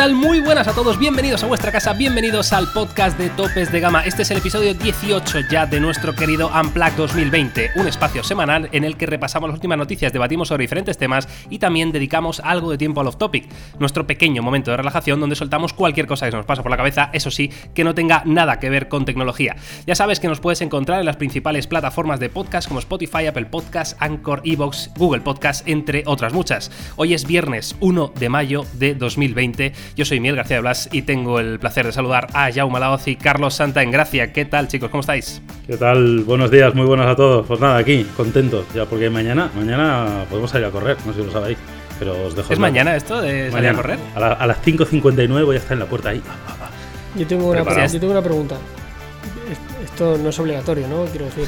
tal? Muy buenas a todos, bienvenidos a vuestra casa, bienvenidos al podcast de Topes de Gama. Este es el episodio 18 ya de nuestro querido Unplugged 2020, un espacio semanal en el que repasamos las últimas noticias, debatimos sobre diferentes temas y también dedicamos algo de tiempo al off-topic, nuestro pequeño momento de relajación donde soltamos cualquier cosa que se nos pasa por la cabeza, eso sí, que no tenga nada que ver con tecnología. Ya sabes que nos puedes encontrar en las principales plataformas de podcast como Spotify, Apple Podcasts, Anchor, Evox, Google Podcasts, entre otras muchas. Hoy es viernes 1 de mayo de 2020 yo soy Miguel García de Blas y tengo el placer de saludar a Jaume Laoz y Carlos Santa en Gracia. ¿Qué tal, chicos? ¿Cómo estáis? ¿Qué tal? Buenos días, muy buenos a todos. Pues nada, aquí, contentos, ya porque mañana, mañana podemos salir a correr, no sé si lo sabéis. Pero os dejo. ¿Es mañana esto de salir a correr? A, las 5.59 voy a estar en la puerta ahí. Yo tengo, una, yo tengo una pregunta. Esto no es obligatorio, ¿no? Quiero decir.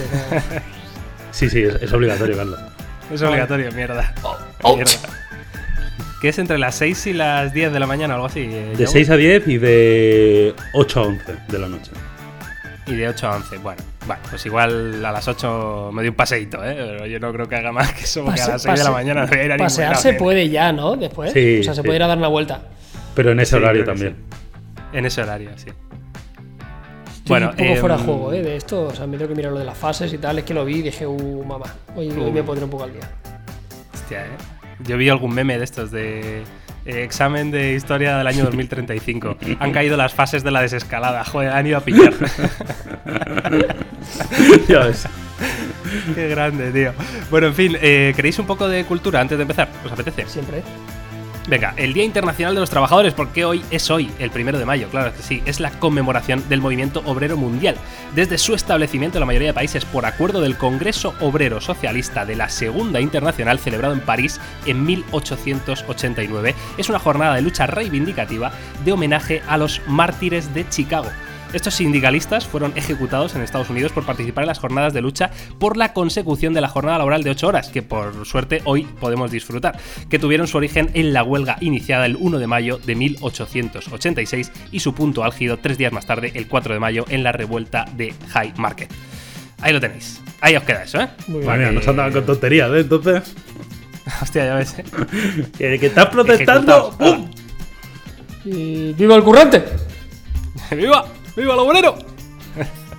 sí, sí, es, obligatorio, Carlos. Es obligatorio, mierda. Oh, mierda que es entre las 6 y las 10 de la mañana algo así. Eh, de 6 a 10 y de 8 a 11 de la noche. Y de 8 a 11, bueno, bueno, pues igual a las 8 me doy un paseíto, ¿eh? Pero yo no creo que haga más que eso, porque a las 6 de la mañana voy a ir a Pasear se puede ya, ¿no? Después. Sí, o sea, se puede ir a dar una vuelta. Pero en ese horario también. En ese horario, sí. bueno, un poco fuera de em, juego, ¿eh? De esto, o sea, me tengo que mirar lo de las fases y tal. Es que lo vi y dije, uh, mamá, hoy, hoy me pondré un poco al día. Hostia, ¿eh? Yo vi algún meme de estos de eh, examen de historia del año 2035. Han caído las fases de la desescalada. Joder, han ido a pillar. ya ves. Qué grande, tío. Bueno, en fin, eh, ¿queréis un poco de cultura antes de empezar? ¿Os apetece? Siempre. Venga, el Día Internacional de los Trabajadores, porque hoy es hoy, el primero de mayo, claro que sí, es la conmemoración del movimiento obrero mundial. Desde su establecimiento en la mayoría de países por acuerdo del Congreso Obrero Socialista de la Segunda Internacional celebrado en París en 1889, es una jornada de lucha reivindicativa de homenaje a los mártires de Chicago estos sindicalistas fueron ejecutados en Estados Unidos por participar en las jornadas de lucha por la consecución de la jornada laboral de 8 horas, que por suerte hoy podemos disfrutar, que tuvieron su origen en la huelga iniciada el 1 de mayo de 1886 y su punto álgido tres días más tarde, el 4 de mayo, en la revuelta de High Market. Ahí lo tenéis. Ahí os queda eso, ¿eh? Muy bien. nos andaban con tonterías, ¿eh? Entonces. Hostia, ya ves, ¿eh? que, estás protestando. ¡Pum! Y ¡Viva el currante! ¡Viva! ¡Viva el obrero!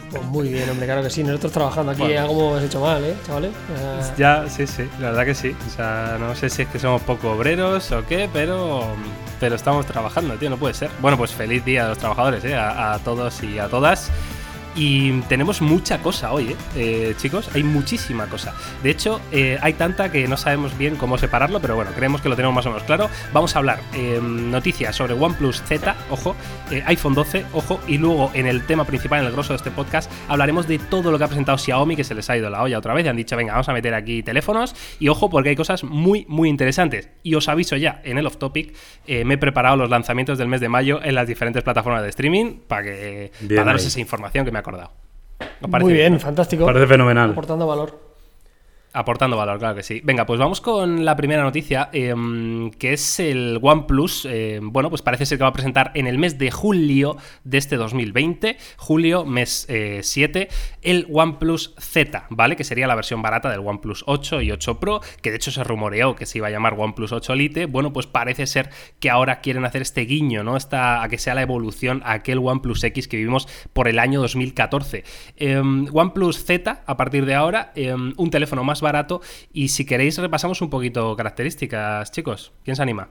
Pues muy bien, hombre, claro que sí. Nosotros trabajando aquí bueno. algo hemos hecho mal, ¿eh, chavales? Ya, sí, sí, la verdad que sí. O sea, no sé si es que somos poco obreros o qué, pero, pero estamos trabajando, tío, no puede ser. Bueno, pues feliz día a los trabajadores, ¿eh? a todos y a todas. Y tenemos mucha cosa hoy, ¿eh? ¿eh? chicos, hay muchísima cosa. De hecho, eh, hay tanta que no sabemos bien cómo separarlo, pero bueno, creemos que lo tenemos más o menos claro. Vamos a hablar eh, noticias sobre OnePlus Z, ojo, iPhone 12, ojo, y luego en el tema principal, en el grosso de este podcast, hablaremos de todo lo que ha presentado Xiaomi, que se les ha ido la olla otra vez, y han dicho, venga, vamos a meter aquí teléfonos, y ojo, porque hay cosas muy, muy interesantes. Y os aviso ya, en el off topic, me he preparado los lanzamientos del mes de mayo en las diferentes plataformas de streaming para que para daros esa información que me acordado. Muy bien, fantástico. Parece fenomenal. Aportando valor. Aportando valor, claro que sí. Venga, pues vamos con la primera noticia, em, que es el OnePlus. Eh, bueno, pues parece ser que va a presentar en el mes de julio de este 2020, julio, mes 7, eh, el OnePlus Z, ¿vale? Que sería la versión barata del OnePlus 8 y 8 Pro, que de hecho se rumoreó que se iba a llamar OnePlus 8 Lite. Bueno, pues parece ser que ahora quieren hacer este guiño, ¿no? Esta, a que sea la evolución a aquel OnePlus X que vivimos por el año 2014. Em, OnePlus Z, a partir de ahora, un teléfono más barato. Y si queréis, repasamos un poquito características, chicos. ¿Quién se anima?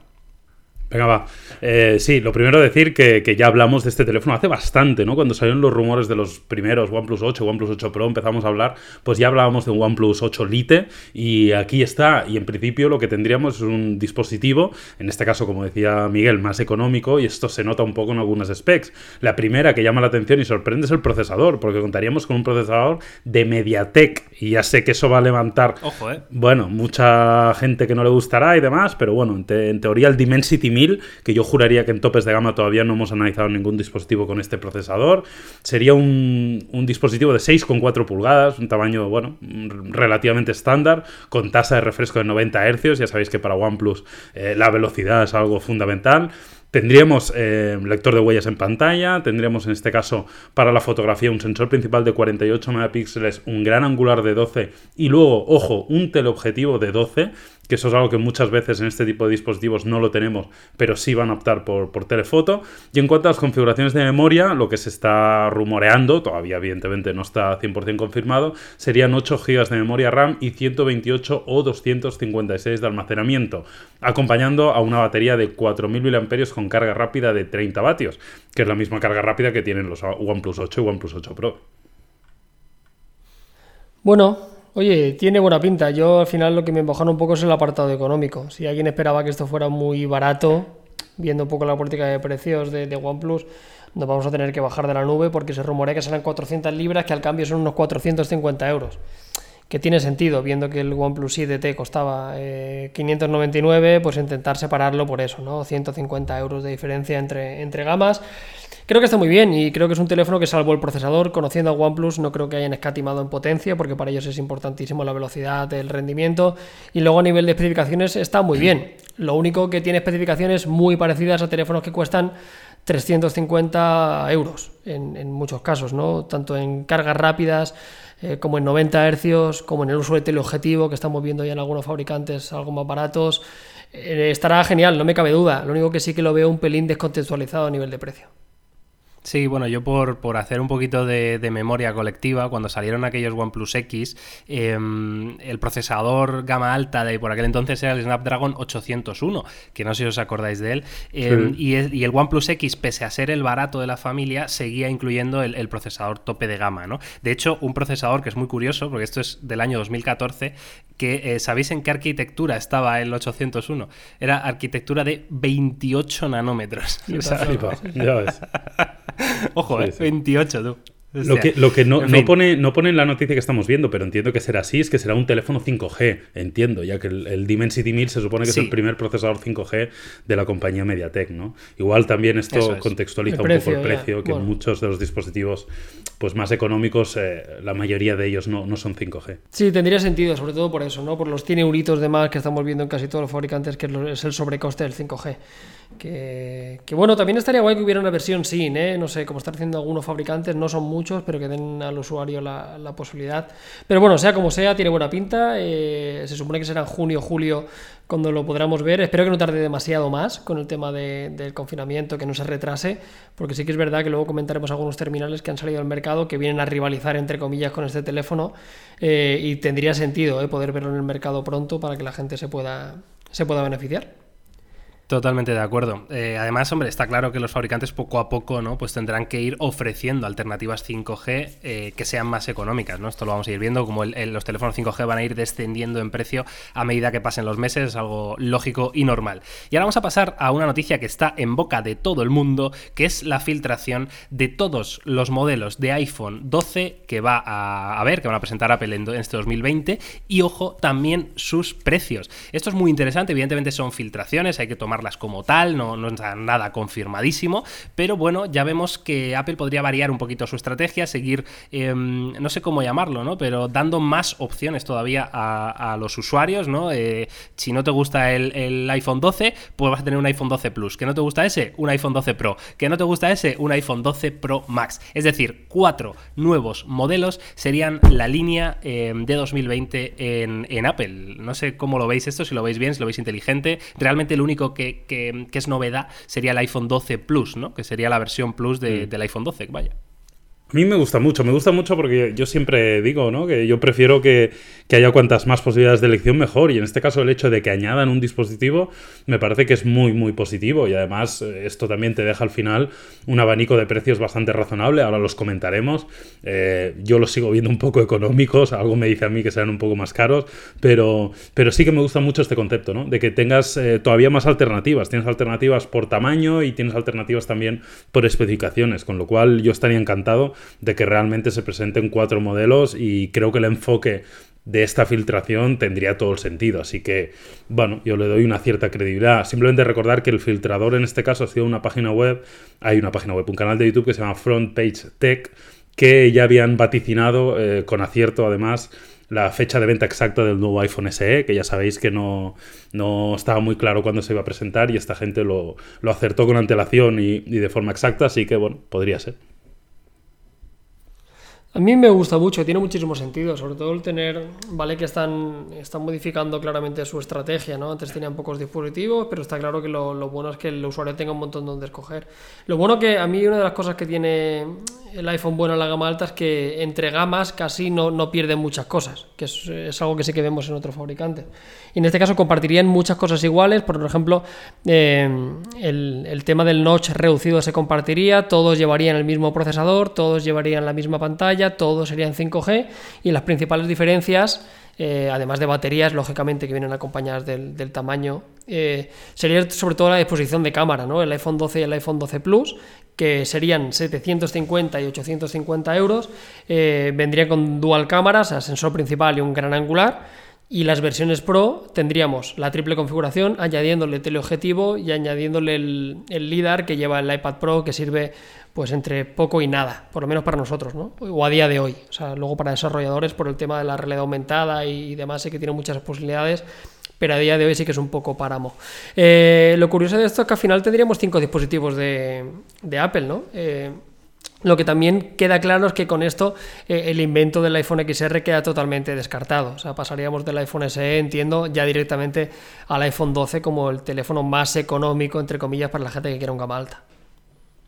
Venga, va. Eh, sí, lo primero decir que, que, ya hablamos de este teléfono hace bastante, ¿no? Cuando salieron los rumores de los primeros OnePlus 8, OnePlus 8 Pro, empezamos a hablar, pues ya hablábamos de un OnePlus 8 Lite y aquí está. Y en principio lo que tendríamos es un dispositivo, en este caso, como decía Miguel, más económico y esto se nota un poco en algunas specs. La primera que llama la atención y sorprende es el procesador, porque contaríamos con un procesador de MediaTek y ya sé que eso va a levantar, Ojo, ¿eh? bueno, mucha gente que no le gustará y demás, pero bueno, en, en teoría el Dimensity 1000 que yo juraría que en topes de gama todavía no hemos analizado ningún dispositivo con este procesador. Sería un, dispositivo de 6,4 pulgadas, un tamaño, bueno, relativamente estándar, con tasa de refresco de 90 Hz. Ya sabéis que para OnePlus eh, la velocidad es algo fundamental. Tendríamos eh, lector de huellas en pantalla, tendríamos en este caso para la fotografía un sensor principal de 48 megapíxeles, un gran angular de 12 y luego, ojo, un teleobjetivo de 12 que eso es algo que muchas veces en este tipo de dispositivos no lo tenemos, pero sí van a optar por, por telefoto. Y en cuanto a las configuraciones de memoria, lo que se está rumoreando, todavía evidentemente no está 100% confirmado, serían 8 GB de memoria RAM y 128 o 256 de almacenamiento, acompañando a una batería de 4.000 mAh con carga rápida de 30 vatios, que es la misma carga rápida que tienen los OnePlus 8 y OnePlus 8 Pro. Bueno, oye, tiene buena pinta. Yo al final lo que me embojana un poco es el apartado económico. Si alguien esperaba que esto fuera muy barato, viendo un poco la política de precios de, OnePlus, nos vamos a tener que bajar de la nube porque se rumorea que serán 400 libras, que al cambio son unos 450 euros. Que tiene sentido, viendo que el OnePlus 7T costaba 599, eh, pues intentar separarlo por eso, ¿no? 150 euros de diferencia entre, entre gamas. Creo que está muy bien y creo que es un teléfono que salvo el procesador, conociendo a OnePlus, no creo que hayan escatimado en potencia, porque para ellos es importantísimo la velocidad, el rendimiento, y luego a nivel de especificaciones está muy bien. Lo único que tiene especificaciones muy parecidas a teléfonos que cuestan 350 euros en, muchos casos, ¿no? Tanto en cargas rápidas eh, como en 90 hercios, como en el uso de teleobjetivo, que estamos viendo ya en algunos fabricantes algo más baratos. Eh, estará genial, no me cabe duda. Lo único que sí que lo veo un pelín descontextualizado a nivel de precio. Sí, bueno, yo por, por hacer un poquito de, memoria colectiva, cuando salieron aquellos OnePlus X, em, el procesador gama alta de por aquel entonces era el Snapdragon 801, que no sé si os acordáis de él, em, y, el, OnePlus X, pese a ser el barato de la familia, seguía incluyendo el, procesador tope de gama, ¿no? De hecho, un procesador que es muy curioso, porque esto es del año 2014, que eh, ¿sabéis en qué arquitectura estaba el 801? Era arquitectura de 28 nanómetros. ya ves. Ojo, eh, 28, tú. Lo que, lo que no, pone, no pone en la noticia que estamos viendo, pero entiendo que será así, es que será un teléfono 5G, entiendo, ya que el, Dimensity 1000 se supone que es el primer procesador 5G de la compañía MediaTek, ¿no? Igual también esto contextualiza un poco el precio, que muchos de los dispositivos pues más económicos, eh, la mayoría de ellos no, no, son 5G. Sí, tendría sentido, sobre todo por eso, ¿no? Por los 100 euritos de más que estamos viendo en casi todos los fabricantes, que es el sobrecoste del 5G. Que, bueno, también estaría guay que hubiera una versión sin, ¿eh? no sé, como están haciendo algunos fabricantes, no son muchos, pero que den al usuario la, posibilidad. Pero bueno, sea como sea, tiene buena pinta. Eh, se supone que será en junio julio cuando lo podamos ver. Espero que no tarde demasiado más con el tema del confinamiento, que no se retrase, porque sí que es verdad que luego comentaremos algunos terminales que han salido al mercado que vienen a rivalizar, entre comillas, con este teléfono eh, y tendría sentido ¿eh? poder verlo en el mercado pronto para que la gente se pueda, se pueda beneficiar. Totalmente de acuerdo. Eh, además, hombre, está claro que los fabricantes poco a poco, ¿no? Pues tendrán que ir ofreciendo alternativas 5G eh, que sean más económicas, ¿no? Esto lo vamos a ir viendo, como los teléfonos 5G van a ir descendiendo en precio a medida que pasen los meses, es algo lógico y normal. Y ahora vamos a pasar a una noticia que está en boca de todo el mundo, que es la filtración de todos los modelos de iPhone 12 que va a, ver, que van a presentar Apple en, este 2020, y ojo, también sus precios. Esto es muy interesante, evidentemente son filtraciones, hay que tomar como tal, no, no está nada confirmadísimo, pero bueno, ya vemos que Apple podría variar un poquito su estrategia, seguir, em, no sé cómo llamarlo, ¿no? Pero dando más opciones todavía a, los usuarios, ¿no? Eh, si no te gusta el, iPhone 12, pues vas a tener un iPhone 12 Plus. ¿Que no te gusta ese? Un iPhone 12 Pro. ¿Que no te gusta ese? Un iPhone 12 Pro Max. Es decir, cuatro nuevos modelos serían la línea em, de 2020 en, en Apple. No sé cómo lo veis esto, si lo veis bien, si lo veis inteligente. Realmente lo único que que, es novedad sería el iPhone 12 Plus, ¿no? Que sería la versión Plus mm. del iPhone 12, vaya. A mí me gusta mucho, me gusta mucho porque yo siempre digo, ¿no? Que yo prefiero que, haya cuantas más posibilidades de elección mejor. Y en este caso el hecho de que añadan un dispositivo me parece que es muy, muy positivo. Y además eh, esto también te deja al final un abanico de precios bastante razonable. Ahora los comentaremos. Eh, yo los sigo viendo un poco económicos. Algo me dice a mí que serán un poco más caros. Pero, pero sí que me gusta mucho este concepto, ¿no? De que tengas eh, todavía más alternativas. Tienes alternativas por tamaño y tienes alternativas también por especificaciones. Con lo cual yo estaría encantado de que realmente se presenten cuatro modelos y creo que el enfoque de esta filtración tendría todo el sentido. Así que, bueno, yo le doy una cierta credibilidad. Simplemente recordar que el filtrador en este caso ha sido una página web, hay una página web, un canal de YouTube que se llama Front Page Tech, que ya habían vaticinado eh, con acierto además la fecha de venta exacta del nuevo iPhone SE, que ya sabéis que no, no estaba muy claro cuándo se iba a presentar y esta gente lo, acertó con antelación y de forma exacta, así que bueno, podría ser. A mí me gusta mucho, tiene muchísimo sentido, sobre todo el tener, vale que están, están modificando claramente su estrategia, ¿no? Antes tenían pocos dispositivos, pero está claro que lo, lo, bueno es que el usuario tenga un montón donde escoger. Lo bueno que a mí una de las cosas que tiene el iPhone bueno en la gama alta es que entre gamas casi no, no pierden muchas cosas, que es, es, algo que sí que vemos en otros fabricantes. Y en este caso compartirían muchas cosas iguales, por ejemplo, eh, el, el tema del notch reducido se compartiría, todos llevarían el mismo procesador, todos llevarían la misma pantalla, todos serían 5G y las principales diferencias, eh, además de baterías, lógicamente, que vienen acompañadas del, del tamaño, eh, sería sobre todo la disposición de cámara, ¿no? El iPhone 12 y el iPhone 12 Plus, que serían 750 y 850 euros, eh, vendrían con dual cámaras, o sensor principal y un gran angular. Y las versiones Pro tendríamos la triple configuración, añadiéndole teleobjetivo y añadiéndole el, el LIDAR que lleva el iPad Pro, que sirve pues entre poco y nada, por lo menos para nosotros, ¿no? O a día de hoy. O sea, luego para desarrolladores, por el tema de la realidad aumentada y demás, sé que tiene muchas posibilidades, pero a día de hoy sí que es un poco páramo. Eh, lo curioso de esto es que al final tendríamos cinco dispositivos de, de Apple, ¿no? Eh, lo que también queda claro es que con esto eh, el invento del iPhone XR queda totalmente descartado. O sea, pasaríamos del iPhone SE, entiendo, ya directamente al iPhone 12 como el teléfono más económico, entre comillas, para la gente que quiera un gama alta.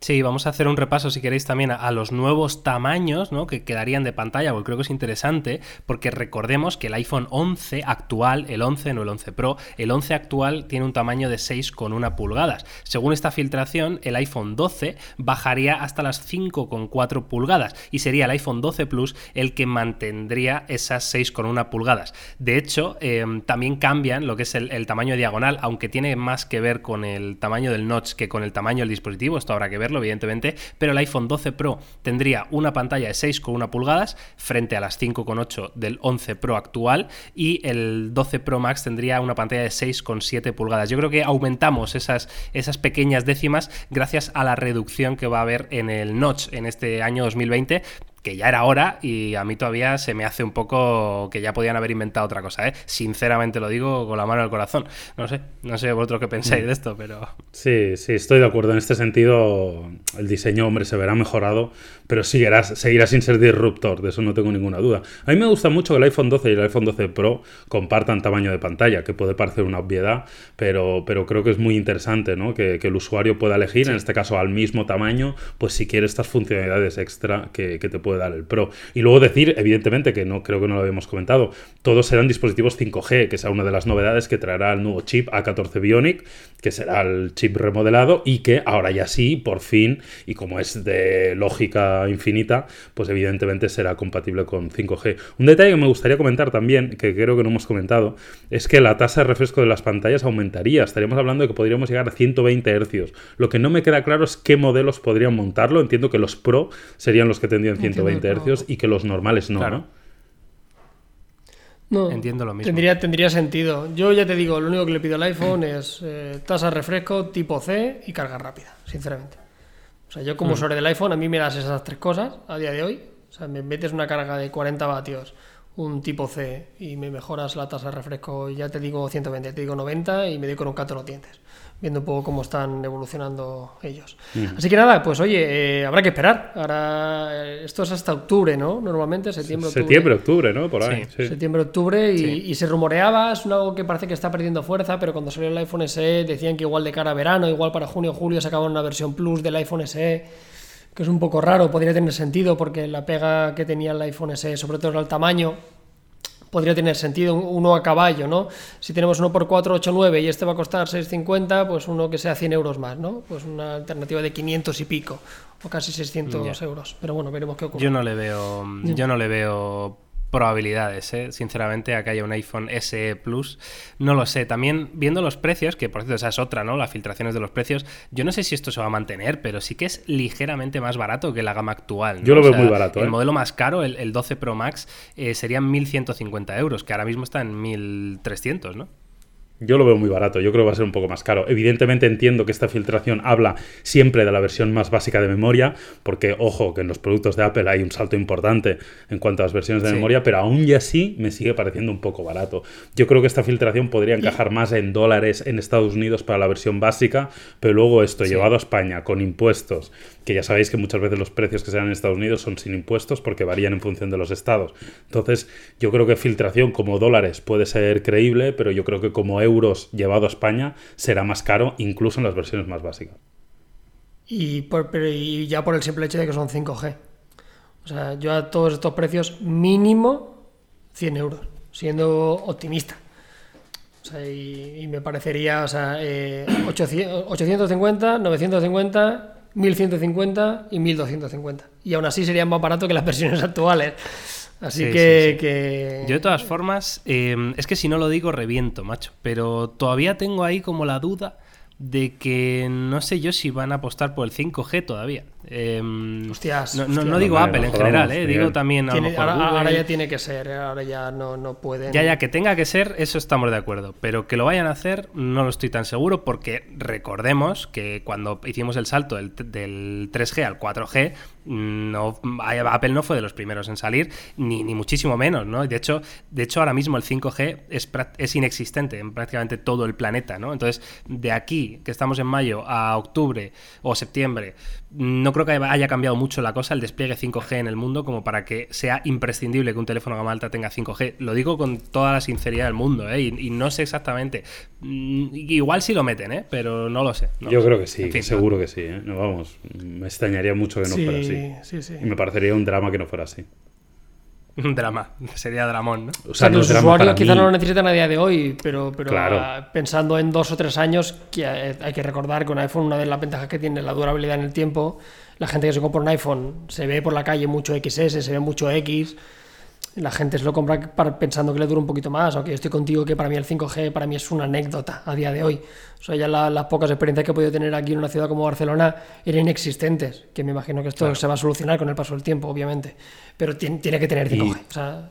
Sí, vamos a hacer un repaso, si queréis, también a, los nuevos tamaños ¿no? que quedarían de pantalla, porque creo que es interesante, porque recordemos que el iPhone 11 actual, el 11, no el 11 Pro, el 11 actual tiene un tamaño de 6,1 pulgadas. Según esta filtración, el iPhone 12 bajaría hasta las 5,4 pulgadas y sería el iPhone 12 Plus el que mantendría esas 6,1 pulgadas. De hecho, eh, también cambian lo que es el tamaño diagonal, aunque tiene más que ver con el tamaño del notch que con el tamaño del dispositivo, esto habrá que verlo evidentemente, pero el iPhone 12 Pro tendría una pantalla de 6,1 pulgadas frente a las 5,8 del 11 Pro actual y el 12 Pro Max tendría una pantalla de 6,7 pulgadas. Yo creo que aumentamos esas, esas pequeñas décimas gracias a la reducción que va a haber en el notch en este año 2020 que ya era hora y a mí todavía se me hace un poco que ya podían haber inventado otra cosa, ¿eh? Sinceramente lo digo con la mano el corazón. No sé, no sé vosotros qué pensáis de esto, pero... Sí, sí, estoy de acuerdo. En este sentido, el diseño, hombre, se verá mejorado, pero seguirá, seguirá sin ser disruptor, de eso no tengo ninguna duda. A mí me gusta mucho que el iPhone 12 y el iPhone 12 Pro compartan tamaño de pantalla, que puede parecer una obviedad, pero, pero creo que es muy interesante, ¿no? Que, que el usuario pueda elegir, sí. en este caso al mismo tamaño, pues si quiere estas funcionalidades extra que, que te puede dar el Pro. Y luego decir, evidentemente, que no creo que no lo habíamos comentado, todos serán dispositivos 5G, que será una de las novedades que traerá el nuevo chip A14 Bionic, que será el chip remodelado y que ahora ya sí, por fin, y como es de lógica infinita, pues evidentemente será compatible con 5G. Un detalle que me gustaría comentar también, que creo que no hemos comentado, es que la tasa de refresco de las pantallas aumentaría. Estaríamos hablando de que podríamos llegar a 120 Hz. Lo que no me queda claro es qué modelos podrían montarlo. Entiendo que los Pro serían los que tendrían 120 Hz y que los normales no, Claro. ¿no? No, Entiendo lo mismo. Tendría, tendría sentido. Yo ya te digo, lo único que le pido al iPhone es eh, tasa de refresco tipo C y carga rápida, sinceramente. O sea, yo como Mm. usuario del iPhone, a mí me das esas tres cosas a día de hoy. O sea, me metes una carga de 40 vatios, un tipo C y me mejoras la tasa de refresco, y ya te digo 120, te digo 90 y me doy con un cato en los dientes. Viendo un poco cómo están evolucionando ellos. Así que nada, pues oye, eh, habrá que esperar. Ahora, eh, esto es hasta octubre, ¿no? Normalmente, septiembre, octubre. Septiembre, octubre, ¿no? Por ahí. Sí. sí. Septiembre, octubre, y, Sí. y se rumoreaba, es algo que parece que está perdiendo fuerza, pero cuando salió el iPhone SE decían que igual de cara a verano, igual para junio o julio sacaban una versión Plus del iPhone SE, que es un poco raro, podría tener sentido porque la pega que tenía el iPhone SE, sobre todo era el tamaño, podría tener sentido un- uno a caballo, ¿no? Si tenemos uno por 489 y este va a costar 650, pues uno que sea 100 euros más, ¿no? Pues una alternativa de 500 y pico, o casi 600 Ya. euros. Pero bueno, veremos qué ocurre. Yo no le veo, yo no le veo probabilidades, ¿eh? sinceramente, a que haya un iPhone SE Plus. No lo sé. También viendo los precios, que por cierto esa es otra, ¿no? Las filtraciones de los precios. Yo no sé si esto se va a mantener, pero sí que es ligeramente más barato que la gama actual. ¿no? Yo lo veo muy barato, El ¿eh? modelo más caro, el, el 12 Pro Max, eh, serían 1.150 euros, que ahora mismo está en 1.300, ¿no? Yo lo veo muy barato, yo creo que va a ser un poco más caro. Evidentemente entiendo que esta filtración habla siempre de la versión más básica de memoria, porque ojo, que en los productos de Apple hay un salto importante en cuanto a las versiones de Sí. memoria, pero aún y así me sigue pareciendo un poco barato. Yo creo que esta filtración podría encajar más en dólares en Estados Unidos para la versión básica, pero luego esto Sí. llevado a España con impuestos que ya sabéis que muchas veces los precios que se dan en Estados Unidos son sin impuestos porque varían en función de los estados. Entonces, yo creo que filtración como dólares puede ser creíble, pero yo creo que como euros llevado a España será más caro, incluso en las versiones más básicas. Y, por, y ya por el simple hecho de que son 5G. O sea, yo a todos estos precios mínimo 100 euros, siendo optimista. O sea, y, me parecería, o sea, 850, 950, 1150 y 1250. Y aún así sería más barato que las versiones actuales. Así que, Yo de todas formas, eh, es que si no lo digo reviento, macho. Pero todavía tengo ahí como la duda de que no sé yo si van a apostar por el 5G todavía. Em, hostias, no, digo Apple en general, eh, digo también ahora, ya tiene que ser, eh, ahora ya no, no pueden. Ya, ya, que tenga que ser, eso estamos de acuerdo. Pero que lo vayan a hacer, no lo estoy tan seguro, porque recordemos que cuando hicimos el salto del, 3G al 4G, no, Apple no fue de los primeros en salir, ni, ni muchísimo menos, ¿no? De hecho, de hecho, ahora mismo el 5G es, es inexistente en prácticamente todo el planeta, ¿no? Entonces, de aquí, que estamos en mayo, a octubre o septiembre, no creo que haya cambiado mucho la cosa, el despliegue 5G en el mundo, como para que sea imprescindible que un teléfono gama alta tenga 5G. Lo digo con toda la sinceridad del mundo, ¿eh? y, no sé exactamente. Mm, igual sí lo meten, ¿eh? pero no lo sé. Yo creo que sí, seguro que sí. ¿eh? No, vamos, me extrañaría mucho que no fuera así. Y me parecería un drama que no fuera así. Un drama, sería dramón, ¿no? O sea, los usuarios quizá no lo necesitan a día de hoy, pero, pero pensando en dos o tres años, que hay que recordar que un iPhone, una de las ventajas que tiene la durabilidad en el tiempo, la gente que se compra un iPhone se ve por la calle mucho XS, se ve mucho X, la gente se lo compra pensando que le dura un poquito más, aunque yo estoy contigo que para mí el 5G para mí es una anécdota a día de hoy. O sea, ya las pocas experiencias que he podido tener aquí en una ciudad como Barcelona eran inexistentes, que me imagino que esto se va a solucionar con el paso del tiempo, obviamente, pero tiene, que tener 5G. O sea,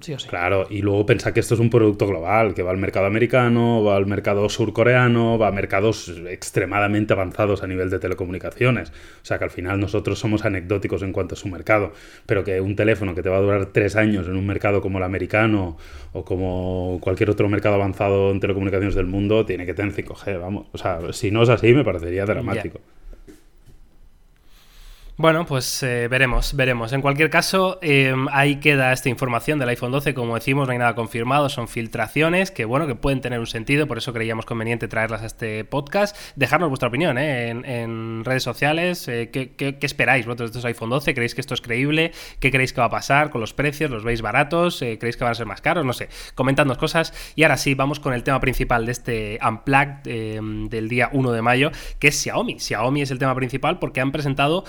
sí o sí. Claro, y luego pensar que esto es un producto global, que va al mercado americano, va al mercado surcoreano, va a mercados extremadamente avanzados a nivel de telecomunicaciones. O sea que al final nosotros somos anecdóticos en cuanto a su mercado, pero que un teléfono que te va a durar tres años en un mercado como el americano o como cualquier otro mercado avanzado en telecomunicaciones del mundo, tiene que tener 5G, vamos. O sea, si no es así, me parecería dramático. Bueno, pues eh, veremos, veremos. En cualquier caso, em, ahí queda esta información del iPhone 12. Como decimos, no hay nada confirmado, son filtraciones que, bueno, que pueden tener un sentido, por eso creíamos conveniente traerlas a este podcast. Dejarnos vuestra opinión ¿eh? en, redes sociales. Eh, ¿qué, esperáis vosotros de estos iPhone 12? ¿Creéis que esto es creíble? ¿Qué creéis que va a pasar con los precios? ¿Los veis baratos? ¿Creéis que van a ser más caros? No sé. Comentadnos cosas. Y ahora sí, vamos con el tema principal de este Unplugged em, del día 1 de mayo, que es Xiaomi. Xiaomi es el tema principal porque han presentado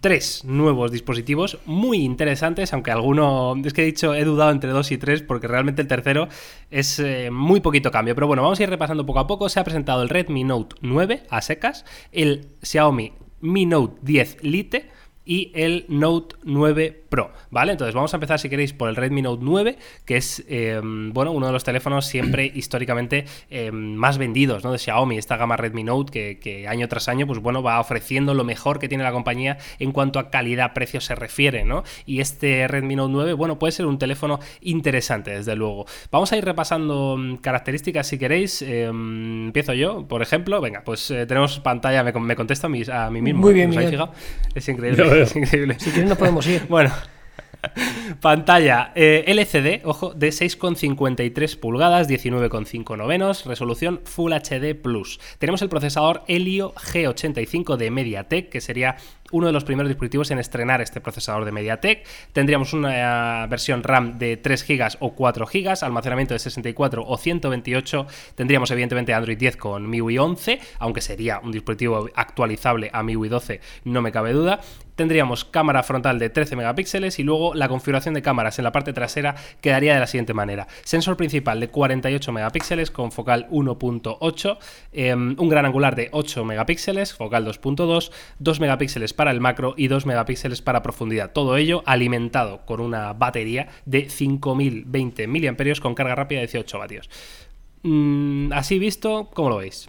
tres nuevos dispositivos muy interesantes, aunque alguno, es que he dicho, he dudado entre dos y tres, porque realmente el tercero es eh, muy poquito cambio. Pero bueno, vamos a ir repasando poco a poco. Se ha presentado el Redmi Note 9 a secas, el Xiaomi Mi Note 10 Lite y el Note 9 Pro, ¿vale? Entonces vamos a empezar si queréis por el Redmi Note 9, que es, em, bueno, uno de los teléfonos siempre históricamente em, más vendidos, ¿no? De Xiaomi, esta gama Redmi Note que, año tras año, pues bueno, va ofreciendo lo mejor que tiene la compañía en cuanto a calidad-precio se refiere, ¿no? Y este Redmi Note 9, bueno, puede ser un teléfono interesante, desde luego. Vamos a ir repasando mm, características si queréis. Em, empiezo yo, por ejemplo, venga, pues eh, tenemos pantalla, me, me contesto a mí, a mí mismo. Muy bien, Es increíble. es increíble. Si quieres nos podemos ir. bueno. Pantalla eh, LCD, ojo, de 6,53 pulgadas, 19,5 novenos, resolución Full HD Plus. Tenemos el procesador Helio G85 de MediaTek, que sería uno de los primeros dispositivos en estrenar este procesador de MediaTek. Tendríamos una eh, versión RAM de 3 GB o 4 GB, almacenamiento de 64 o 128. Tendríamos evidentemente Android 10 con MIUI 11, aunque sería un dispositivo actualizable a MIUI 12, no me cabe duda. Tendríamos cámara frontal de 13 megapíxeles y luego la configuración de cámaras en la parte trasera quedaría de la siguiente manera. Sensor principal de 48 megapíxeles con focal 1.8, em, un gran angular de 8 megapíxeles, focal 2.2, 2 megapíxeles para el macro y 2 megapíxeles para profundidad. Todo ello alimentado con una batería de 5020 mAh con carga rápida de 18 vatios. Mm, así visto, ¿cómo lo veis?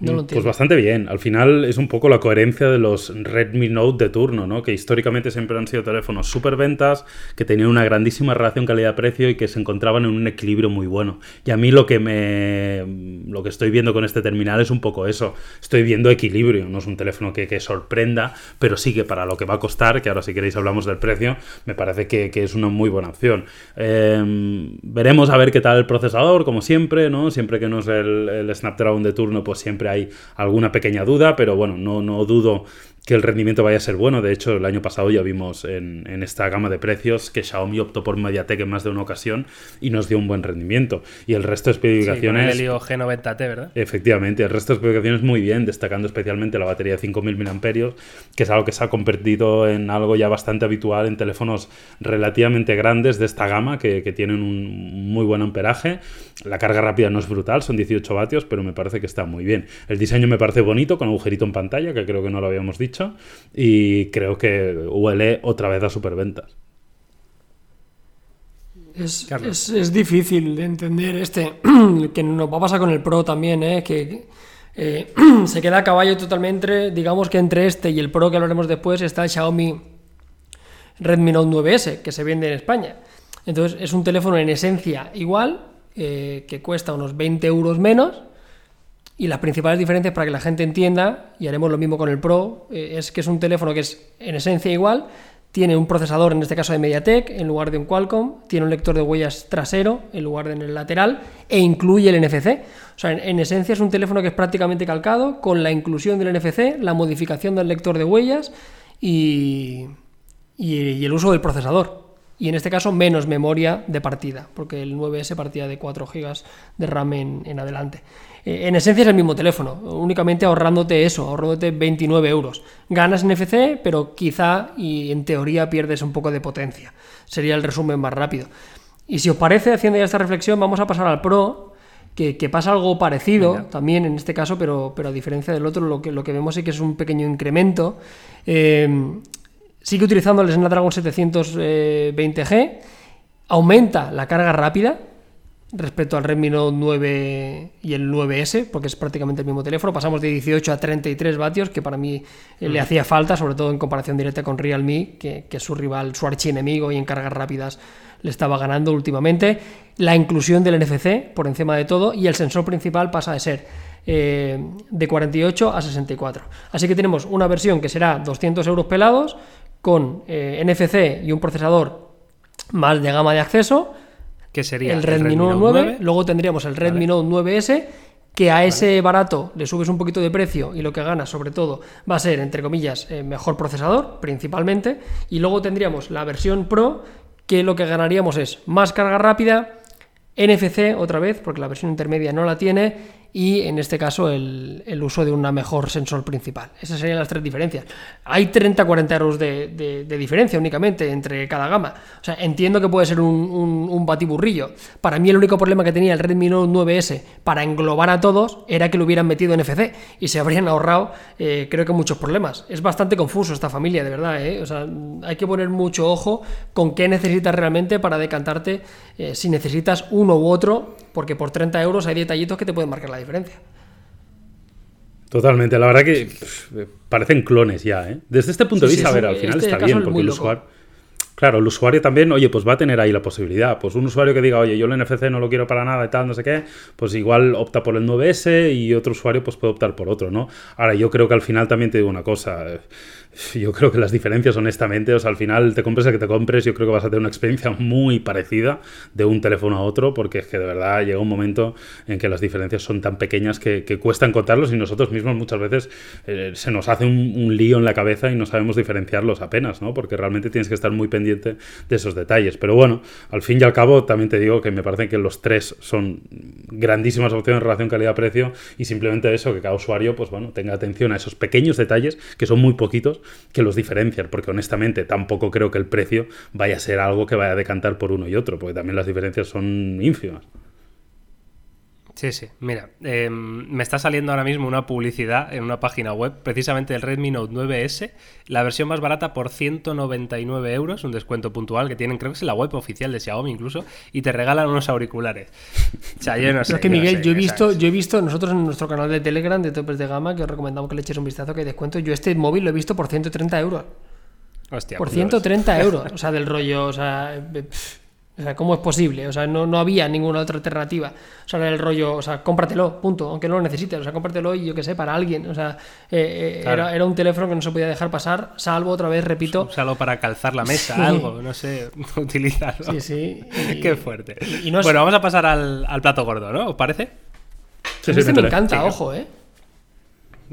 Pues bastante bien. Al final es un poco la coherencia de los Redmi Note de turno, ¿no? Que históricamente siempre han sido teléfonos super ventas, que tenían una grandísima relación calidad-precio y que se encontraban en un equilibrio muy bueno. Y a mí lo que me lo que estoy viendo con este terminal es un poco eso. Estoy viendo equilibrio. No es un teléfono que, sorprenda, pero sí que para lo que va a costar, que ahora si queréis hablamos del precio, me parece que, es una muy buena opción. Em, veremos a ver qué tal el procesador, como siempre, ¿no? Siempre que no es el, el Snapdragon de turno, pues siempre hay alguna pequeña duda, pero bueno, no, no dudo que el rendimiento vaya a ser bueno. De hecho, el año pasado ya vimos en, esta gama de precios que Xiaomi optó por MediaTek en más de una ocasión y nos dio un buen rendimiento. Y el resto de especificaciones... Sí, el G90T, ¿verdad? Efectivamente, el resto de especificaciones muy bien, destacando especialmente la batería de 5000 mAh, que es algo que se ha convertido en algo ya bastante habitual en teléfonos relativamente grandes de esta gama, que, que tienen un muy buen amperaje. La carga rápida no es brutal, son 18 vatios, pero me parece que está muy bien. El diseño me parece bonito, con agujerito en pantalla, que creo que no lo habíamos dicho y creo que huele otra vez a superventas. Es, es, difícil de entender este, que nos va a pasar con el Pro también, ¿eh? que eh, se queda a caballo totalmente, digamos que entre este y el Pro que hablaremos después está el Xiaomi Redmi Note 9S, que se vende en España. Entonces es un teléfono en esencia igual, eh, que cuesta unos 20 euros menos, y las principales diferencias para que la gente entienda, y haremos lo mismo con el Pro, eh, es que es un teléfono que es en esencia igual, tiene un procesador, en este caso de MediaTek, en lugar de un Qualcomm, tiene un lector de huellas trasero en lugar de en el lateral, e incluye el NFC. O sea, en, esencia es un teléfono que es prácticamente calcado, con la inclusión del NFC, la modificación del lector de huellas y, y el uso del procesador y en este caso menos memoria de partida, porque el 9S partía de 4 GB de RAM en, adelante. Eh, en esencia es el mismo teléfono, únicamente ahorrándote eso, ahorrándote 29 euros. Ganas NFC, pero quizá y en teoría pierdes un poco de potencia. Sería el resumen más rápido. Y si os parece, haciendo ya esta reflexión, vamos a pasar al Pro, que, pasa algo parecido también en este caso, pero, pero a diferencia del otro, lo que, lo que vemos es que es un pequeño incremento. Eh, sigue utilizando el Snapdragon 720G, aumenta la carga rápida respecto al Redmi Note 9 y el 9S, porque es prácticamente el mismo teléfono. Pasamos de 18 a 33 vatios, que para mí eh, le hacía falta, sobre todo en comparación directa con Realme, que, es su rival, su archienemigo y en cargas rápidas le estaba ganando últimamente. La inclusión del NFC por encima de todo y el sensor principal pasa de ser eh, de 48 a 64. Así que tenemos una versión que será 200 euros pelados con eh, NFC y un procesador más de gama de acceso. Que sería el Redmi, Note 9. Luego tendríamos el Redmi Note 9S, que a ese barato le subes un poquito de precio y lo que ganas sobre todo va a ser, entre comillas, eh, mejor procesador, principalmente. Y luego tendríamos la versión Pro, que lo que ganaríamos es más carga rápida, NFC otra vez, porque la versión intermedia no la tiene, y en este caso el, uso de una mejor sensor principal. Esas serían las tres diferencias. Hay 30-40 euros de, diferencia únicamente entre cada gama. O sea, entiendo que puede ser un, batiburrillo. Para mí el único problema que tenía el Redmi Note 9S para englobar a todos era que lo hubieran metido en NFC y se habrían ahorrado eh, creo que muchos problemas. Es bastante confuso esta familia, de verdad. ¿eh? O sea, hay que poner mucho ojo con qué necesitas realmente para decantarte eh, si necesitas uno u otro, porque por 30 euros hay detallitos que te pueden marcar la diferencia. Totalmente, la verdad que parecen clones ya, ¿eh? Desde este punto de vista, a ver, al final este está bien, porque el usuario... Claro, el usuario también, oye, pues va a tener ahí la posibilidad. Pues un usuario que diga, oye, yo el NFC no lo quiero para nada y tal, no sé qué, pues igual opta por el 9S y otro usuario pues puede optar por otro, ¿no? Ahora, yo creo que al final también te digo una cosa yo creo que las diferencias, honestamente, o sea, al final te compres el que te compres, yo creo que vas a tener una experiencia muy parecida de un teléfono a otro, porque es que de verdad llega un momento en que las diferencias son tan pequeñas que, que cuesta encontrarlos y nosotros mismos muchas veces eh, se nos hace un, lío en la cabeza y no sabemos diferenciarlos apenas, ¿no? Porque realmente tienes que estar muy pendiente de esos detalles. Pero bueno, al fin y al cabo, también te digo que me parece que los tres son grandísimas opciones en relación calidad-precio y simplemente eso, que cada usuario, pues bueno, tenga atención a esos pequeños detalles que son muy poquitos que los diferencian, porque honestamente tampoco creo que el precio vaya a ser algo que vaya a decantar por uno y otro, porque también las diferencias son ínfimas. Sí, sí. Mira, em, me está saliendo ahora mismo una publicidad en una página web, precisamente del Redmi Note 9S, la versión más barata por 199 euros, un descuento puntual que tienen, creo que es en la web oficial de Xiaomi incluso, y te regalan unos auriculares. O sea, yo no sé. es que yo no Miguel, sé, yo he visto, yo he visto nosotros en nuestro canal de Telegram de topes de gama que os recomendamos que le echéis un vistazo que hay descuento. Yo este móvil lo he visto por 130 euros. Hostia, Por pues, 130 euros. O sea, del rollo, o sea, eh, pff, o sea, ¿cómo es posible? O sea, no, no había ninguna otra alternativa. O sea, era el rollo, o sea, cómpratelo, punto, aunque no lo necesites. O sea, cómpratelo y yo qué sé, para alguien. O sea, eh, eh, Claro. era, era un teléfono que no se podía dejar pasar, salvo otra vez, repito. Úsalo para calzar la mesa, Sí. algo, no sé, utilizarlo. Sí, sí. y- Qué fuerte. y- y no es- Bueno, vamos a pasar al, al plato gordo, ¿no? ¿Os parece? Sí, este me encanta, Sí. ojo, ¿eh?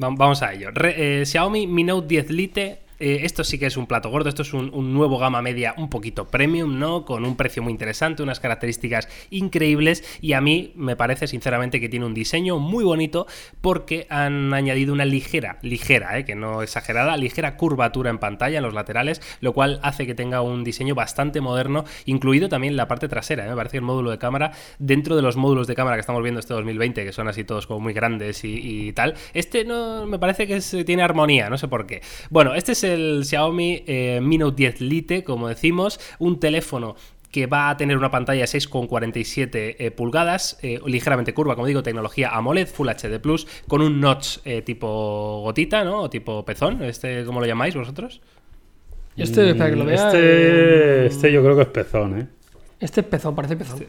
Va- Vamos a ello. Re- eh, Xiaomi Mi Note 10 Lite. Eh, esto sí que es un plato gordo, esto es un, nuevo gama media un poquito premium, ¿no? Con un precio muy interesante, unas características increíbles y a mí me parece sinceramente que tiene un diseño muy bonito porque han añadido una ligera, ligera, ¿eh? que no exagerada, ligera curvatura en pantalla en los laterales, lo cual hace que tenga un diseño bastante moderno, incluido también la parte trasera, ¿eh? me parece que el módulo de cámara, dentro de los módulos de cámara que estamos viendo este 2020, que son así todos como muy grandes y, y tal, este no me parece que es- tiene armonía, no sé por qué. Bueno, este es el Xiaomi eh, Mi Note 10 Lite, como decimos, un teléfono que va a tener una pantalla de 6,47 eh, pulgadas, eh, ligeramente curva, como digo, tecnología AMOLED, Full HD Plus, con un notch eh, tipo gotita, ¿no? O tipo pezón, este, ¿cómo lo llamáis vosotros? Este, espera que lo vea. Este, eh, este yo creo que es pezón, ¿eh? Este es pezón, parece pezón.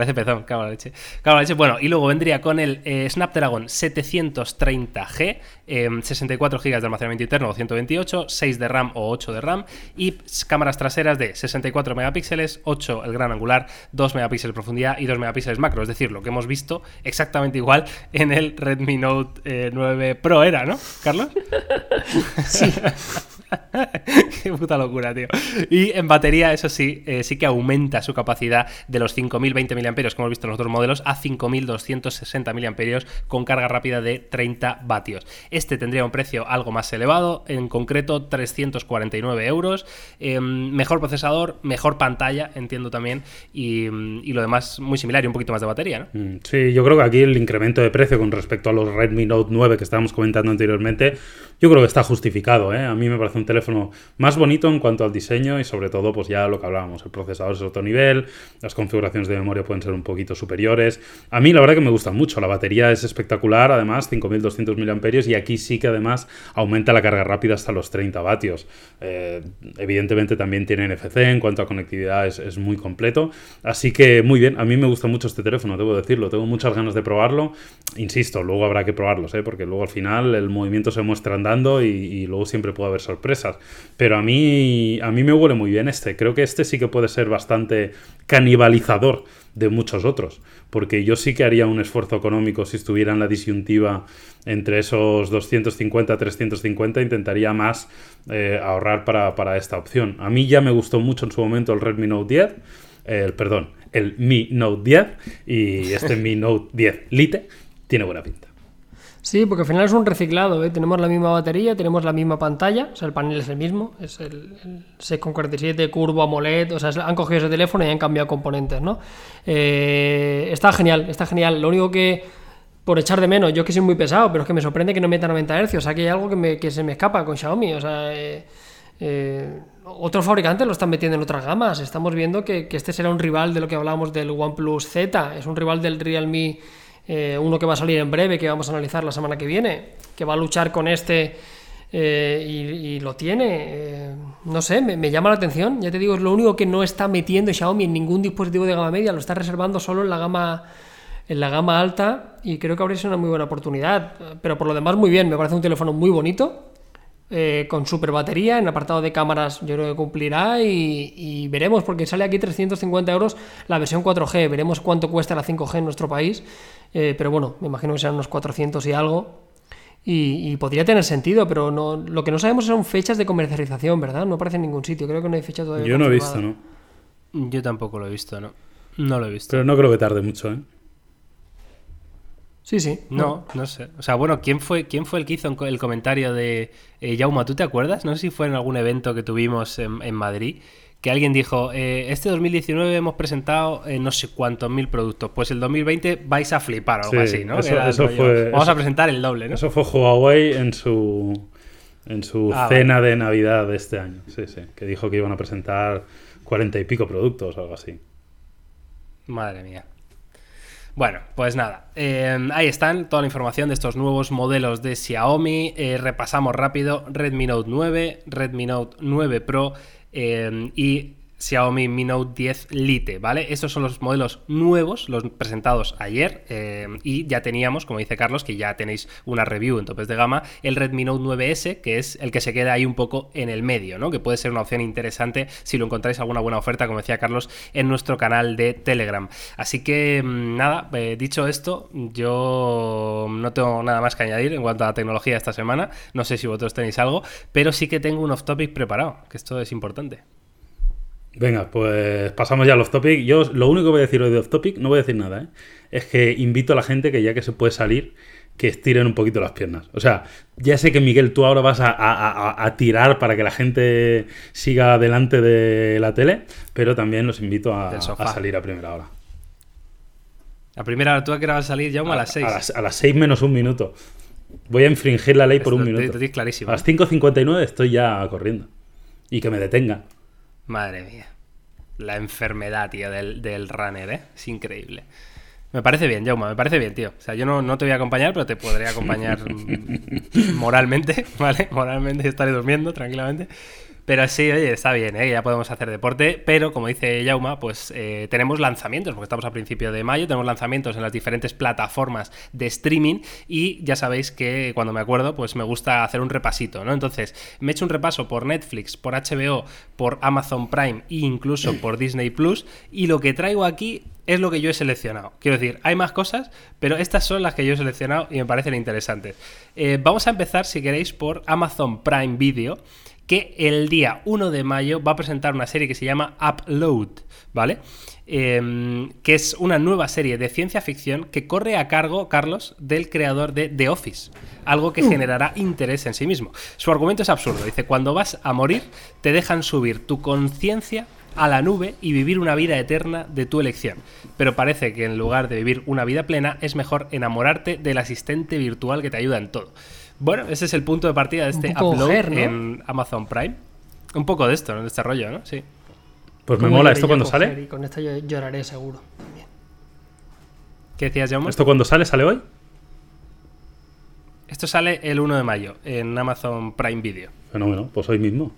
Parece pezón, cago la leche. Cago la leche. Bueno, y luego vendría con el eh, Snapdragon 730G, eh, 64 GB de almacenamiento interno o 128, 6 de RAM o 8 de RAM y cámaras traseras de 64 megapíxeles, 8 el gran angular, 2 megapíxeles de profundidad y 2 megapíxeles macro. Es decir, lo que hemos visto exactamente igual en el Redmi Note eh, 9 Pro era, ¿no, Carlos? Sí. Qué puta locura, tío. Y en batería, eso sí, eh, sí que aumenta su capacidad de los 5020 mAh que hemos visto en los otros modelos a 5260 mAh con carga rápida de 30 vatios. Este tendría un precio algo más elevado, en concreto 349 euros. Eh, mejor procesador, mejor pantalla, entiendo también, y, y lo demás muy similar y un poquito más de batería, ¿no? Mm, Sí, yo creo que aquí el incremento de precio con respecto a los Redmi Note 9 que estábamos comentando anteriormente, yo creo que está justificado. ¿eh? A mí me parece un teléfono más bonito en cuanto al diseño y sobre todo, pues ya lo que hablábamos, el procesador es otro nivel, las configuraciones de memoria pueden ser un poquito superiores. A mí la verdad que me gusta mucho, la batería es espectacular, además 5200 mAh y aquí sí que además aumenta la carga rápida hasta los 30 vatios. Eh, evidentemente también tiene NFC, en cuanto a conectividad es, muy completo, así que muy bien, a mí me gusta mucho este teléfono, debo decirlo, tengo muchas ganas de probarlo, insisto, luego habrá que probarlos, ¿eh? porque luego al final el movimiento se muestra andando y, luego siempre puede haber sorpresas, pero a mí, a mí me huele muy bien este, creo que este sí que puede ser bastante canibalizador de muchos otros, porque yo sí que haría un esfuerzo económico si estuviera en la disyuntiva entre esos 250, 350, intentaría más eh, ahorrar para, para esta opción. A mí ya me gustó mucho en su momento el Redmi Note 10, el, perdón, el Mi Note 10 y este Mi Note 10 Lite tiene buena pinta. Sí, porque al final es un reciclado, ¿eh? Tenemos la misma batería, tenemos la misma pantalla, o sea, el panel es el mismo, es el, el 6,47 curvo AMOLED, o sea, es- han cogido ese teléfono y han cambiado componentes, ¿no? Eh, está genial, está genial. Lo único que, por echar de menos, yo que soy muy pesado, pero es que me sorprende que no meta 90 Hz, o sea, que hay algo que, me- que se me escapa con Xiaomi, o sea... eh, eh, otros fabricantes lo están metiendo en otras gamas. Estamos viendo que, que este será un rival de lo que hablábamos del OnePlus Z, es un rival del Realme eh, uno que va a salir en breve, que vamos a analizar la semana que viene, que va a luchar con este eh, y, lo tiene. eh, no sé, me, me llama la atención. Ya te digo, es lo único que no está metiendo Xiaomi en ningún dispositivo de gama media, lo está reservando solo en la gama en la gama alta y creo que habría sido una muy buena oportunidad. Pero por lo demás, muy bien, me parece un teléfono muy bonito. eh, con super batería, en apartado de cámaras yo creo que cumplirá y, y veremos, porque sale aquí 350 euros la versión 4G, veremos cuánto cuesta la 5G en nuestro país, eh, pero bueno, me imagino que serán unos 400 y algo, y, y podría tener sentido, pero no, lo que no sabemos son fechas de comercialización, ¿verdad? No aparece en ningún sitio, creo que no hay fecha todavía. Yo no he visto. ¿no? Yo tampoco lo he visto, ¿no? No lo he visto. Pero no creo que tarde mucho, ¿eh? Sí, sí. No, no sé. O sea, bueno, ¿quién fue, quién fue el que hizo el comentario de eh, Jauma? ¿Tú te acuerdas? No sé si fue en algún evento que tuvimos en, en Madrid que alguien dijo, eh, este 2019 hemos presentado eh, no sé cuántos mil productos, pues el 2020 vais a flipar o algo Sí, así, ¿no? eso- eso fue- Vamos eso- a presentar el doble, ¿no? Eso fue Huawei en su en su Ah, cena de Navidad de este año. Sí, sí. Que dijo que iban a presentar cuarenta y pico productos o algo así. Madre mía. Bueno, pues nada, eh, ahí están toda la información de estos nuevos modelos de Xiaomi. Eh, repasamos rápido: Redmi Note 9, Redmi Note 9 Pro eh, y Xiaomi Mi Note 10 Lite, ¿vale? Estos son los modelos nuevos, los presentados ayer eh, y ya teníamos, como dice Carlos, que ya tenéis una review en topes de gama, el Redmi Note 9S, que es el que se queda ahí un poco en el medio, ¿no? Que puede ser una opción interesante si lo encontráis alguna buena oferta, como decía Carlos, en nuestro canal de Telegram. Así que mm, nada, eh, dicho esto, yo no tengo nada más que añadir en cuanto a tecnología esta semana. No sé si vosotros tenéis algo, pero sí que tengo un off topic preparado, que esto es importante. Venga, pues pasamos ya al off topic. Yo lo único que voy a decir hoy de off topic, no voy a decir nada, ¿eh? es que invito a la gente que ya que se puede salir, que estiren un poquito las piernas. O sea, ya sé que Miguel, tú ahora vas a, a- a- a tirar para que la gente siga delante de la tele, pero también los invito a, a salir a primera hora. La primera hora tú a qué hora vas a salir, Jaume, a las 6. A las, a las 6 menos un minuto. Voy a infringir la ley por un te- minuto. te clarísimo. A las 5.59 estoy ya corriendo. Y que me detenga. Madre mía. La enfermedad, tío, del, del runner, ¿eh? Es increíble. Me parece bien, Jauma, me parece bien, tío. O sea, yo no, no te voy a acompañar, pero te podré acompañar moralmente, ¿vale? Moralmente estaré durmiendo tranquilamente. Pero sí, oye, está bien, ¿eh? ya podemos hacer deporte, pero como dice Yauma, pues eh, tenemos lanzamientos, porque estamos a principio de mayo, tenemos lanzamientos en las diferentes plataformas de streaming y ya sabéis que cuando me acuerdo, pues me gusta hacer un repasito, ¿no? Entonces, me he hecho un repaso por Netflix, por HBO, por Amazon Prime e incluso por Disney Plus y lo que traigo aquí es lo que yo he seleccionado. Quiero decir, hay más cosas, pero estas son las que yo he seleccionado y me parecen interesantes. Eh, vamos a empezar, si queréis, por Amazon Prime Video que el día 1 de mayo va a presentar una serie que se llama Upload, ¿vale? Eh, que es una nueva serie de ciencia ficción que corre a cargo, Carlos, del creador de The Office, algo que generará interés en sí mismo. Su argumento es absurdo, dice, cuando vas a morir, te dejan subir tu conciencia a la nube y vivir una vida eterna de tu elección. Pero parece que en lugar de vivir una vida plena, es mejor enamorarte del asistente virtual que te ayuda en todo. Bueno, ese es el punto de partida de este upload en Amazon Prime. Un poco de esto, ¿no? De este rollo, ¿no? Sí. Pues me ¿Cómo mola esto cuando sale. Y con esta yo lloraré seguro. también. ¿Qué decías, Jaume? ¿Esto cuando sale? ¿Sale hoy? Esto sale el 1 de mayo en Amazon Prime Video. Fenómeno, pues hoy mismo.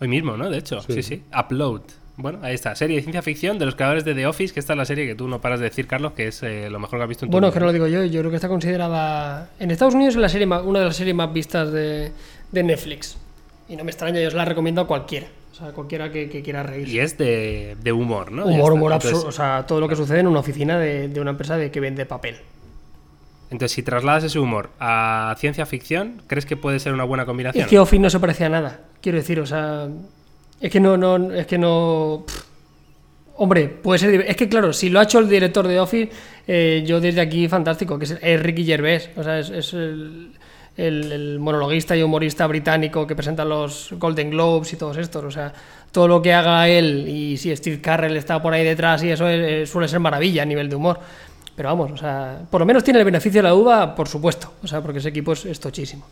Hoy mismo, ¿no? De hecho, sí, Sí. sí. Upload. Bueno, ahí está. Serie de ciencia ficción de los creadores de The Office, que esta es la serie que tú no paras de decir, Carlos, que es eh, lo mejor que has visto en tu Bueno, vida. es que no lo digo yo, yo creo que está considerada. En Estados Unidos es la serie más- una de las series más vistas de, de Netflix. Y no me extraña, yo se la recomiendo a cualquiera. O sea, cualquiera que, que quiera reír. Y es de, de humor, ¿no? Humor, humor absurdo. O sea, todo lo que sucede en una oficina de, de una empresa de que vende papel. Entonces, si trasladas ese humor a ciencia ficción, ¿crees que puede ser una buena combinación? Es que Office no se parece a nada. Quiero decir, o sea. Es que no. no es que no. Hombre, puede ser. Es que claro, si lo ha hecho el director de Office, eh, yo desde aquí, fantástico, que es, Ricky Gervais. O sea, es, el, el- monologuista y humorista británico que presenta los Golden Globes y todos estos. O sea, todo lo que haga él, y si Steve Carrell está por ahí detrás y eso eh, suele ser maravilla a nivel de humor. Pero vamos, o sea, por lo menos tiene el beneficio de la duda, por supuesto. O sea, porque ese equipo es, es tochísimo.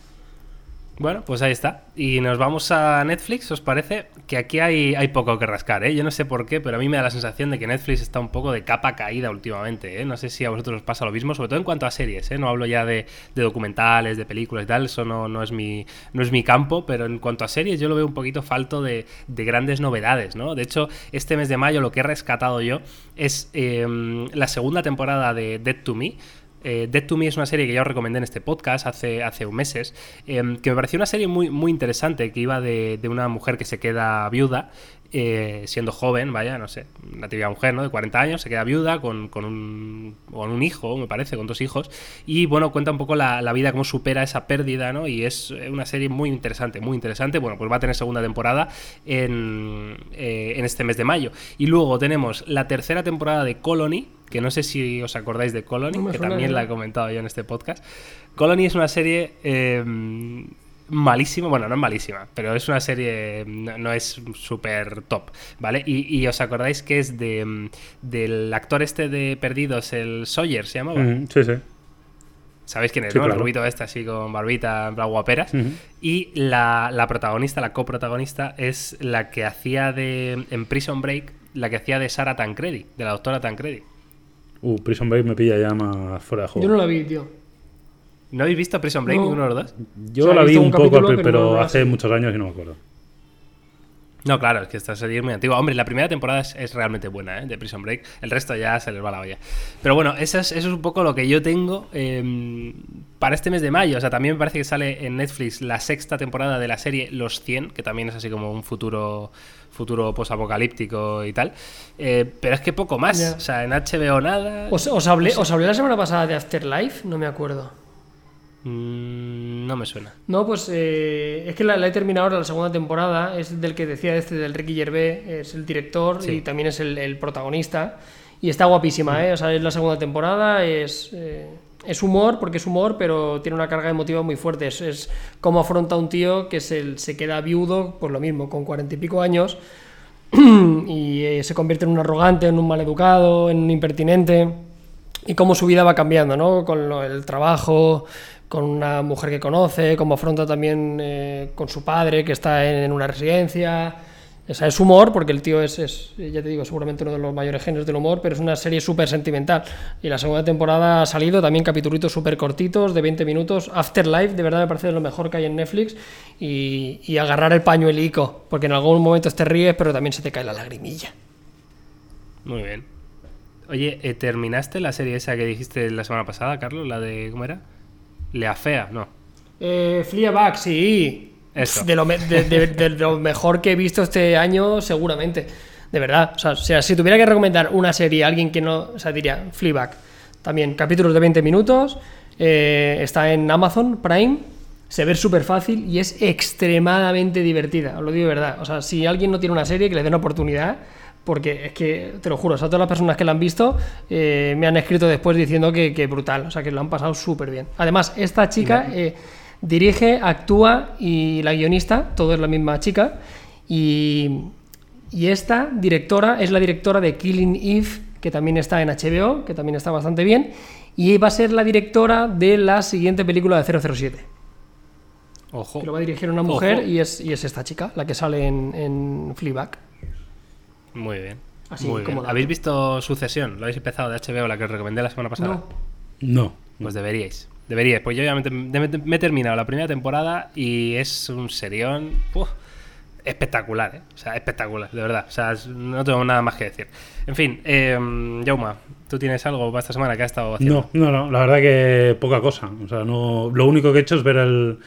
Bueno, pues ahí está. Y nos vamos a Netflix, ¿os parece? Que aquí hay, hay poco que rascar, ¿eh? Yo no sé por qué, pero a mí me da la sensación de que Netflix está un poco de capa caída últimamente, ¿eh? No sé si a vosotros os pasa lo mismo, sobre todo en cuanto a series, ¿eh? No hablo ya de, de documentales, de películas y tal, eso no, no, es mi, no es mi campo, pero en cuanto a series yo lo veo un poquito falto de, de grandes novedades, ¿no? De hecho, este mes de mayo lo que he rescatado yo es eh, la segunda temporada de Dead to Me, eh, Dead to Me es una serie que ya os recomendé en este podcast hace, hace un meses, eh, que me pareció una serie muy, muy interesante, que iba de, de una mujer que se queda viuda, eh, siendo joven, vaya, no sé, una típica mujer, ¿no? De 40 años, se queda viuda con, con un, con un hijo, me parece, con dos hijos, y bueno, cuenta un poco la, la vida, cómo supera esa pérdida, ¿no? Y es eh, una serie muy interesante, muy interesante, bueno, pues va a tener segunda temporada en, eh, en este mes de mayo. Y luego tenemos la tercera temporada de Colony, que no sé si os acordáis de Colony, No que también la he comentado yo en este podcast. Colony es una serie eh, malísima, bueno, no es malísima, pero es una serie, no, no es súper top, ¿vale? Y, y os acordáis que es de mm, del actor este de Perdidos, el Sawyer, ¿se llamaba? Sí, sí. ¿Sabéis quién es, Sí, no? claro. El rubito este así con barbita, en plan guaperas. Y la, la protagonista, la coprotagonista, es la que hacía de. En Prison Break, la que hacía de Sarah Tancredi, de la doctora Tancredi. Uh, Prison Break me pilla ya más fuera de juego. Yo no la vi, tío. ¿No habéis visto Prison Break, No. ninguno de los dos? Yo O sea, he la vi un un poco, pero pero, no la hace muchos años y no me acuerdo. No, claro, es que esta serie es muy antigua. Hombre, la primera temporada es, es realmente buena, ¿eh? De Prison Break. El resto ya se les va la olla. Pero bueno, eso es, eso es un poco lo que yo tengo eh, para este mes de mayo. O sea, también me parece que sale en Netflix la sexta temporada de la serie Los 100, que también es así como un futuro futuro posapocalíptico y tal. Eh, pero es que poco más. O sea, en HBO nada. ¿Os, os hablé, ¿Os hablé la semana pasada de Afterlife? No me acuerdo. Mm, no me suena. No, pues eh, es que la, la he terminado ahora la segunda temporada. Es del que decía este, del Ricky Gervais. Es el director Sí. y también es el, el protagonista. Y está guapísima, ¿eh? O sea, es la segunda temporada. Es, eh, es humor, porque es humor, pero tiene una carga emotiva muy fuerte. Es, es cómo afronta un tío que se, se queda viudo, pues lo mismo, con cuarenta y pico años. y eh, se convierte en un arrogante, en un maleducado, en un impertinente y cómo su vida va cambiando, ¿no? Con lo- el trabajo, con una mujer que conoce, cómo afronta también eh, con su padre que está en, una residencia. O sea, es humor, porque el tío es, es, ya te digo, seguramente uno de los mayores genios del humor, pero es una serie súper sentimental. Y la segunda temporada ha salido también capítulos súper cortitos, de 20 minutos. Afterlife, de verdad me parece lo mejor que hay en Netflix. Y, y agarrar el pañuelico, porque en algún momento te ríes, pero también se te cae la lagrimilla. Muy bien. Oye, eh, ¿terminaste la serie esa que dijiste la semana pasada, Carlos? La de. ¿Cómo era? Lea Fea, no. Eh, Fleabag, sí. Eso. De lo, me- de- de- de lo mejor que he visto este año, seguramente. De verdad. O sea, si tuviera que recomendar una serie a alguien que no. O sea, diría Fleabag. También capítulos de 20 minutos. eh, está en Amazon Prime. Se ve súper fácil y es extremadamente divertida. Os lo digo de verdad. O sea, si alguien no tiene una serie, que le una oportunidad. Porque es que, te lo juro, o sea, todas las personas que la han visto eh, me han escrito después diciendo que, que brutal, o sea, que lo han pasado súper bien. Además, esta chica eh, dirige, actúa y la guionista, todo es la misma chica. Y, y esta directora es la directora de Killing Eve, que también está en HBO, que también está bastante bien. Y va a ser la directora de la siguiente película de 007. Ojo. Que lo va a dirigir una mujer Ojo. y es, y es esta chica, la que sale en, en Fleabag. Muy bien. Así Muy como bien. dato. ¿Habéis visto Sucesión? ¿Lo habéis empezado de HBO, la que os recomendé la semana pasada? No, No. Pues deberíais. Deberíais. Pues yo ya me, me- me he terminado la primera temporada y es un serión uf, espectacular, ¿eh? O sea, espectacular, de verdad. O sea, es- no tengo nada más que decir. En fin, eh, Jauma, ¿tú tienes algo para esta semana que has estado haciendo? No, no, no, la verdad que poca cosa. O sea, no, lo único que he hecho es ver el,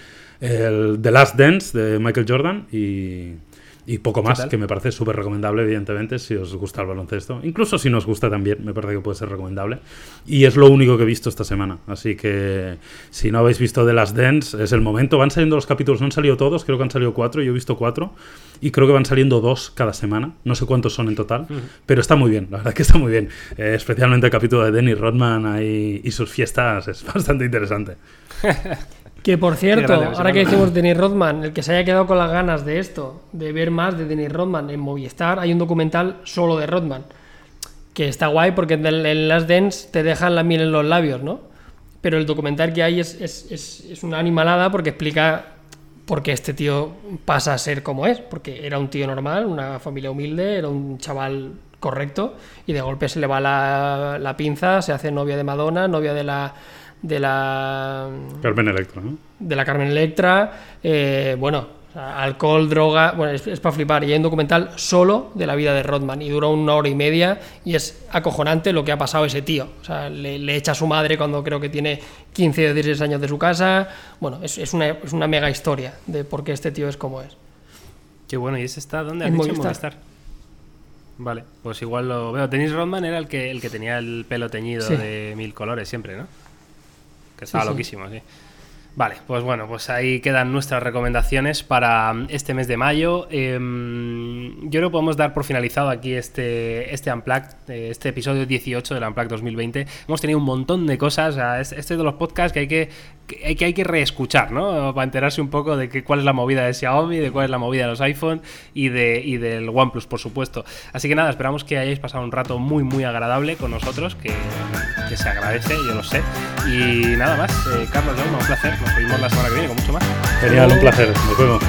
el The Last Dance de Michael Jordan y, y poco más, que me parece súper recomendable, evidentemente, si os gusta el baloncesto. Incluso si no os gusta también, me parece que puede ser recomendable. Y es lo único que he visto esta semana. Así que si no habéis visto The Last Dance, es el momento. Van saliendo los capítulos, no han salido todos, creo que han salido cuatro, yo he visto cuatro. Y creo que van saliendo dos cada semana. No sé cuántos son en total, pero está muy bien, la verdad que está muy bien. Eh, especialmente el capítulo de Dennis Rodman ahí y sus fiestas es bastante interesante. Que por cierto, grande, ahora que decimos Denis Rodman, el que se haya quedado con las ganas de esto, de ver más de Denis Rodman en Movistar, hay un documental solo de Rodman. Que está guay porque en, en Last Dance te dejan la miel en los labios, ¿no? Pero el documental que hay es, es, es- es una animalada porque explica por qué este tío pasa a ser como es. Porque era un tío normal, una familia humilde, era un chaval correcto y de golpe se le va la, la pinza, se hace novia de Madonna, novia de la de la Carmen Electra, ¿no? de la Carmen Electra, eh, bueno, alcohol, droga, bueno, es, para flipar. Y hay un documental solo de la vida de Rodman y dura una hora y media y es acojonante lo que ha pasado a ese tío. O sea, le, le echa a su madre cuando creo que tiene 15 o 16 años de su casa. Bueno, es, es una, es una mega historia de por qué este tío es como es. Qué bueno, ¿y ese está? ¿Dónde has dicho? Movistar. Movistar. Vale, pues igual lo veo. Dennis Rodman era el que, el que tenía el pelo teñido Sí. de mil colores siempre, ¿no? Que estaba sí. loquísimo, sí. Vale, pues bueno, pues ahí quedan nuestras recomendaciones para este mes de mayo. Em, yo creo que podemos dar por finalizado aquí este, este Unplugged, eh, este episodio 18 del Unplugged 2020. Hemos tenido un montón de cosas, este es de los podcasts que hay que, que hay que reescuchar, ¿no? Para enterarse un poco de que, cuál es la movida de Xiaomi, de cuál es la movida de los iPhone y, de, y del OnePlus, por supuesto. Así que nada, esperamos que hayáis pasado un rato muy, muy agradable con nosotros, que, que se agradece, yo lo sé. Y nada más, eh, Carlos, un placer. Nos vemos la semana que viene con mucho más. Genial, un placer. Nos vemos.